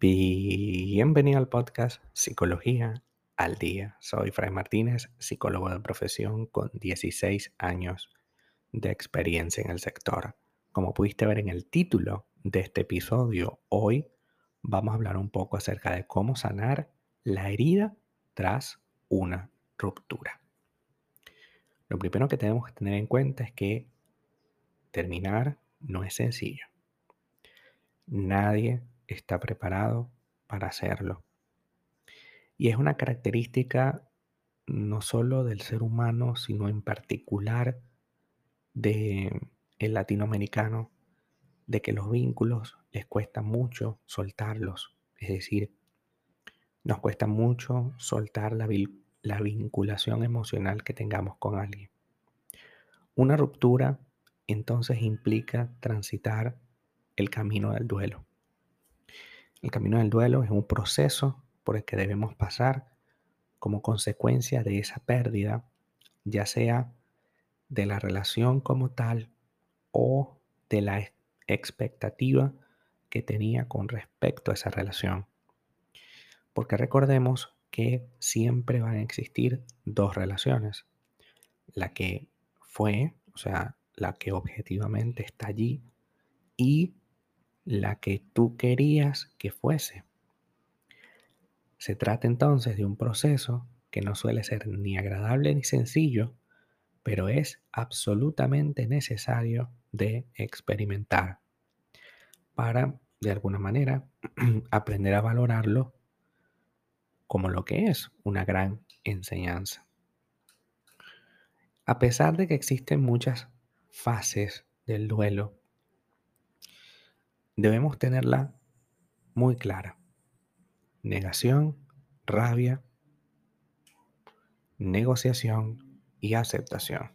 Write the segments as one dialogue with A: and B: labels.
A: Bienvenido al podcast Psicología al Día. Soy Fray Martínez, psicólogo de profesión con 16 años de experiencia en el sector. Como pudiste ver en el título de este episodio, hoy vamos a hablar un poco acerca de cómo sanar la herida tras una ruptura. Lo primero que tenemos que tener en cuenta es que terminar no es sencillo. Nadie está preparado para hacerlo. Y es una característica no solo del ser humano, sino en particular de el latinoamericano, de que los vínculos les cuesta mucho soltarlos. Es decir, nos cuesta mucho soltar la, la vinculación emocional que tengamos con alguien. Una ruptura entonces implica transitar el camino del duelo. El camino del duelo es un proceso por el que debemos pasar como consecuencia de esa pérdida, ya sea de la relación como tal o de la expectativa que tenía con respecto a esa relación. Porque recordemos que siempre van a existir dos relaciones. La que fue, o sea, la que objetivamente está allí y la que tú querías que fuese. Se trata entonces de un proceso que no suele ser ni agradable ni sencillo, pero es absolutamente necesario de experimentar para, de alguna manera, aprender a valorarlo como lo que es una gran enseñanza. A pesar de que existen muchas fases del duelo debemos tenerla muy clara. Negación, rabia, negociación y aceptación.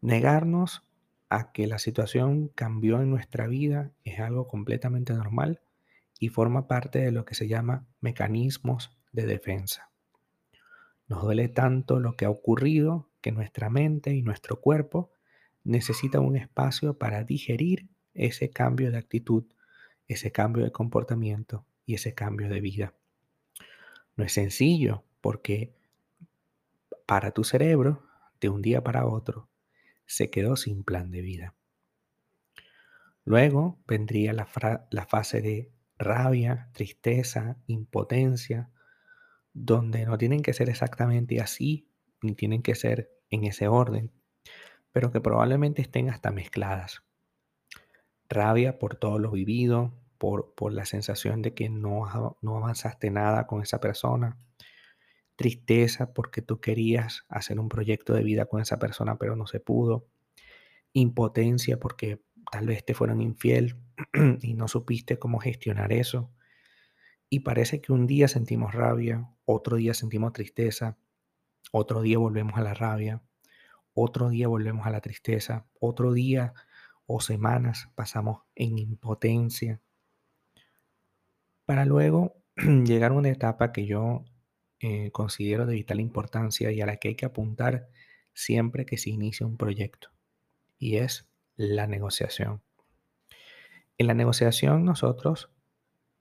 A: Negarnos a que la situación cambió en nuestra vida es algo completamente normal y forma parte de lo que se llama mecanismos de defensa. Nos duele tanto lo que ha ocurrido que nuestra mente y nuestro cuerpo necesitan un espacio para digerir ese cambio de actitud, ese cambio de comportamiento y ese cambio de vida. No es sencillo porque para tu cerebro, de un día para otro, se quedó sin plan de vida. Luego vendría la, la fase de rabia, tristeza, impotencia, donde no tienen que ser exactamente así, ni tienen que ser en ese orden, pero que probablemente estén hasta mezcladas. Rabia por todo lo vivido, por, por la sensación de que no, no avanzaste nada con esa persona, tristeza porque tú querías hacer un proyecto de vida con esa persona pero no se pudo, impotencia porque tal vez te fueron infiel y no supiste cómo gestionar eso. Y parece que un día sentimos rabia, otro día sentimos tristeza, otro día volvemos a la rabia, otro día volvemos a la tristeza, otro día o semanas pasamos en impotencia para luego llegar a una etapa que yo eh, considero de vital importancia y a la que hay que apuntar siempre que se inicia un proyecto y es la negociación. En la negociación nosotros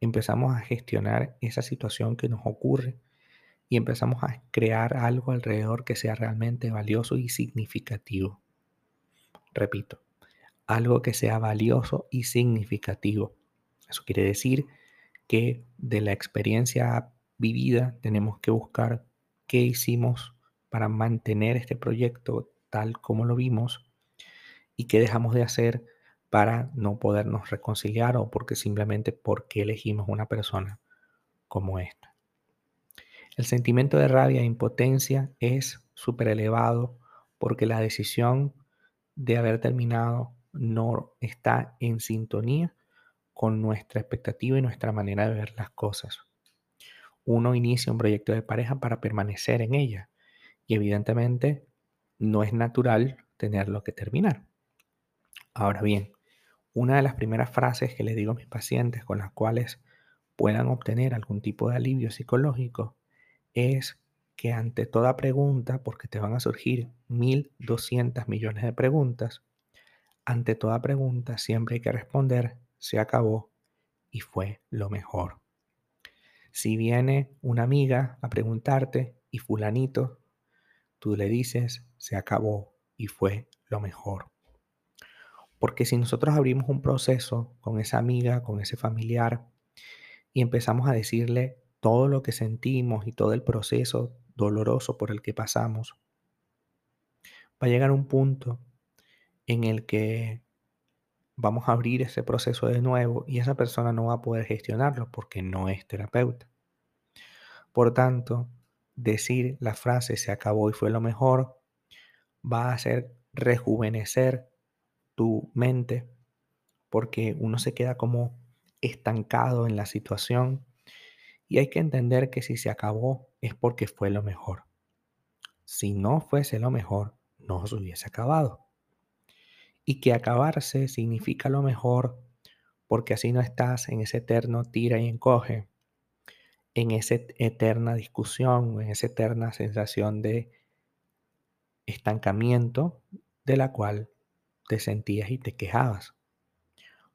A: empezamos a gestionar esa situación que nos ocurre y empezamos a crear algo alrededor que sea realmente valioso y significativo. Repito, algo que sea valioso y significativo. Eso quiere decir que de la experiencia vivida tenemos que buscar qué hicimos para mantener este proyecto tal como lo vimos y qué dejamos de hacer para no podernos reconciliar o porque simplemente porque elegimos una persona como esta. El sentimiento de rabia e impotencia es súper elevado porque la decisión de haber terminado no está en sintonía con nuestra expectativa y nuestra manera de ver las cosas. Uno inicia un proyecto de pareja para permanecer en ella y evidentemente no es natural tenerlo que terminar. Ahora bien, una de las primeras frases que le digo a mis pacientes con las cuales puedan obtener algún tipo de alivio psicológico es que ante toda pregunta, porque te van a surgir 1.200 millones de preguntas, ante toda pregunta siempre hay que responder, se acabó y fue lo mejor. Si viene una amiga a preguntarte y fulanito, tú le dices, se acabó y fue lo mejor. Porque si nosotros abrimos un proceso con esa amiga, con ese familiar, y empezamos a decirle todo lo que sentimos y todo el proceso doloroso por el que pasamos, va a llegar un punto en el que vamos a abrir ese proceso de nuevo y esa persona no va a poder gestionarlo porque no es terapeuta. Por tanto, decir la frase se acabó y fue lo mejor va a hacer rejuvenecer tu mente porque uno se queda como estancado en la situación y hay que entender que si se acabó es porque fue lo mejor. Si no fuese lo mejor, no se hubiese acabado. Y que acabarse significa lo mejor porque así no estás en ese eterno tira y encoge, en esa eterna discusión, en esa eterna sensación de estancamiento de la cual te sentías y te quejabas.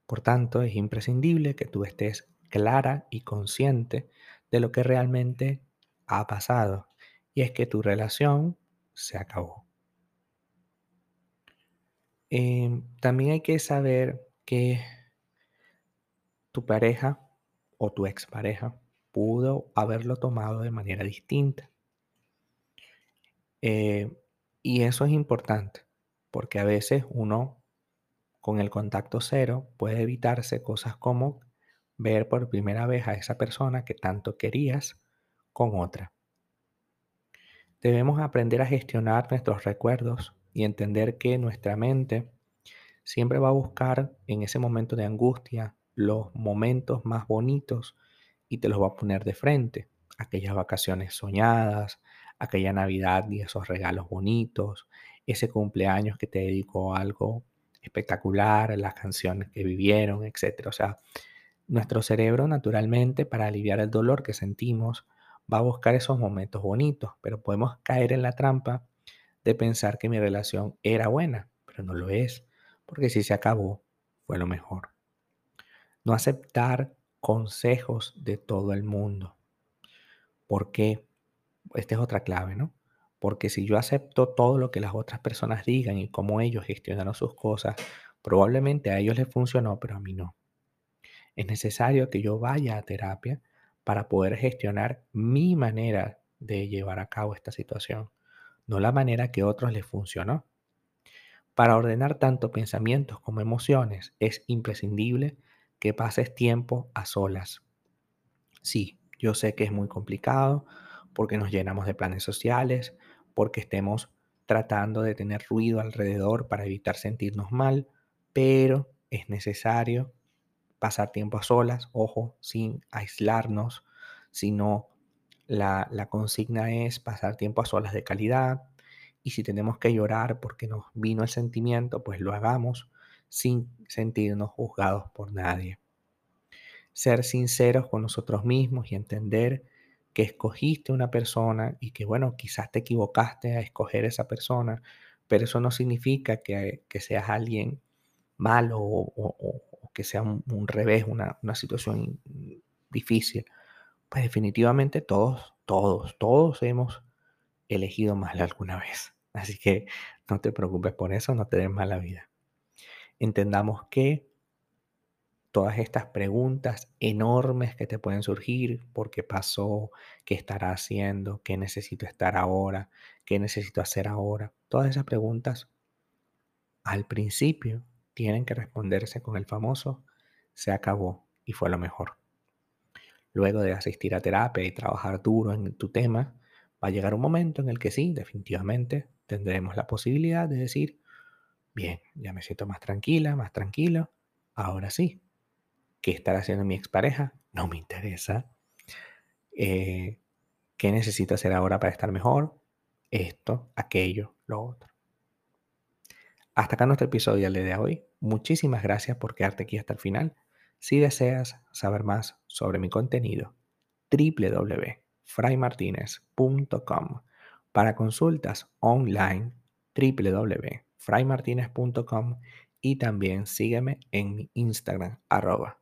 A: Por tanto, es imprescindible que tú estés clara y consciente de lo que realmente ha pasado. Y es que tu relación se acabó. Em, también hay que saber que tu pareja o tu expareja pudo haberlo tomado de manera distinta. Eh, y eso es importante, porque a veces uno con el contacto cero puede evitarse cosas como ver por primera vez a esa persona que tanto querías con otra. Debemos aprender a gestionar nuestros recuerdos y entender que nuestra mente siempre va a buscar en ese momento de angustia los momentos más bonitos y te los va a poner de frente. Aquellas vacaciones soñadas, aquella Navidad y esos regalos bonitos, ese cumpleaños que te dedicó algo espectacular, las canciones que vivieron, etc. O sea, nuestro cerebro naturalmente para aliviar el dolor que sentimos va a buscar esos momentos bonitos, pero podemos caer en la trampa de pensar que mi relación era buena, pero no lo es, porque si se acabó, fue lo mejor. No aceptar consejos de todo el mundo. porque Esta es otra clave, ¿no? Porque si yo acepto todo lo que las otras personas digan y cómo ellos gestionaron sus cosas, probablemente a ellos les funcionó, pero a mí no es necesario que yo vaya a terapia para poder gestionar mi manera de llevar a cabo esta situación, no la manera que a otros les funcionó. Para ordenar tanto pensamientos como emociones es imprescindible que pases tiempo a solas. Sí, yo sé que es muy complicado porque nos llenamos de planes sociales, porque estemos tratando de tener ruido alrededor para evitar sentirnos mal, pero es necesario pasar tiempo a solas, ojo, sin aislarnos, sino la, la consigna es pasar tiempo a solas de calidad. Y si tenemos que llorar porque nos vino el sentimiento, pues lo hagamos sin sentirnos juzgados por nadie. Ser sinceros con nosotros mismos y entender que escogiste una persona y que, bueno, quizás te equivocaste a escoger esa persona, pero eso no significa que, que seas alguien malo o, que sea un, revés, una, una, situación difícil, pues definitivamente todos, todos, todos hemos elegido mal alguna vez. Así que no te preocupes por eso, no te des mala vida. Entendamos que todas estas preguntas enormes que te pueden surgir, ¿por qué pasó? ¿Qué estará haciendo? ¿Qué necesito estar ahora? ¿Qué necesito hacer ahora? Todas esas preguntas al principio tienen que responderse con el famoso se acabó y fue lo mejor. Luego de asistir a terapia y trabajar duro en tu tema, va a llegar un momento en el que sí, definitivamente tendremos la posibilidad de decir, bien, ya me siento más tranquila, más tranquilo, ahora sí, ¿qué estará haciendo mi expareja? No me interesa. Eh, ¿Qué necesito hacer ahora para estar mejor? Esto, aquello, lo otro. Hasta acá nuestro episodio de hoy. Muchísimas gracias por quedarte aquí hasta el final. Si deseas saber más sobre mi contenido, www fraymartinez.com. Para consultas online, www.fraymartinez.com y también sígueme en mi Instagram, arroba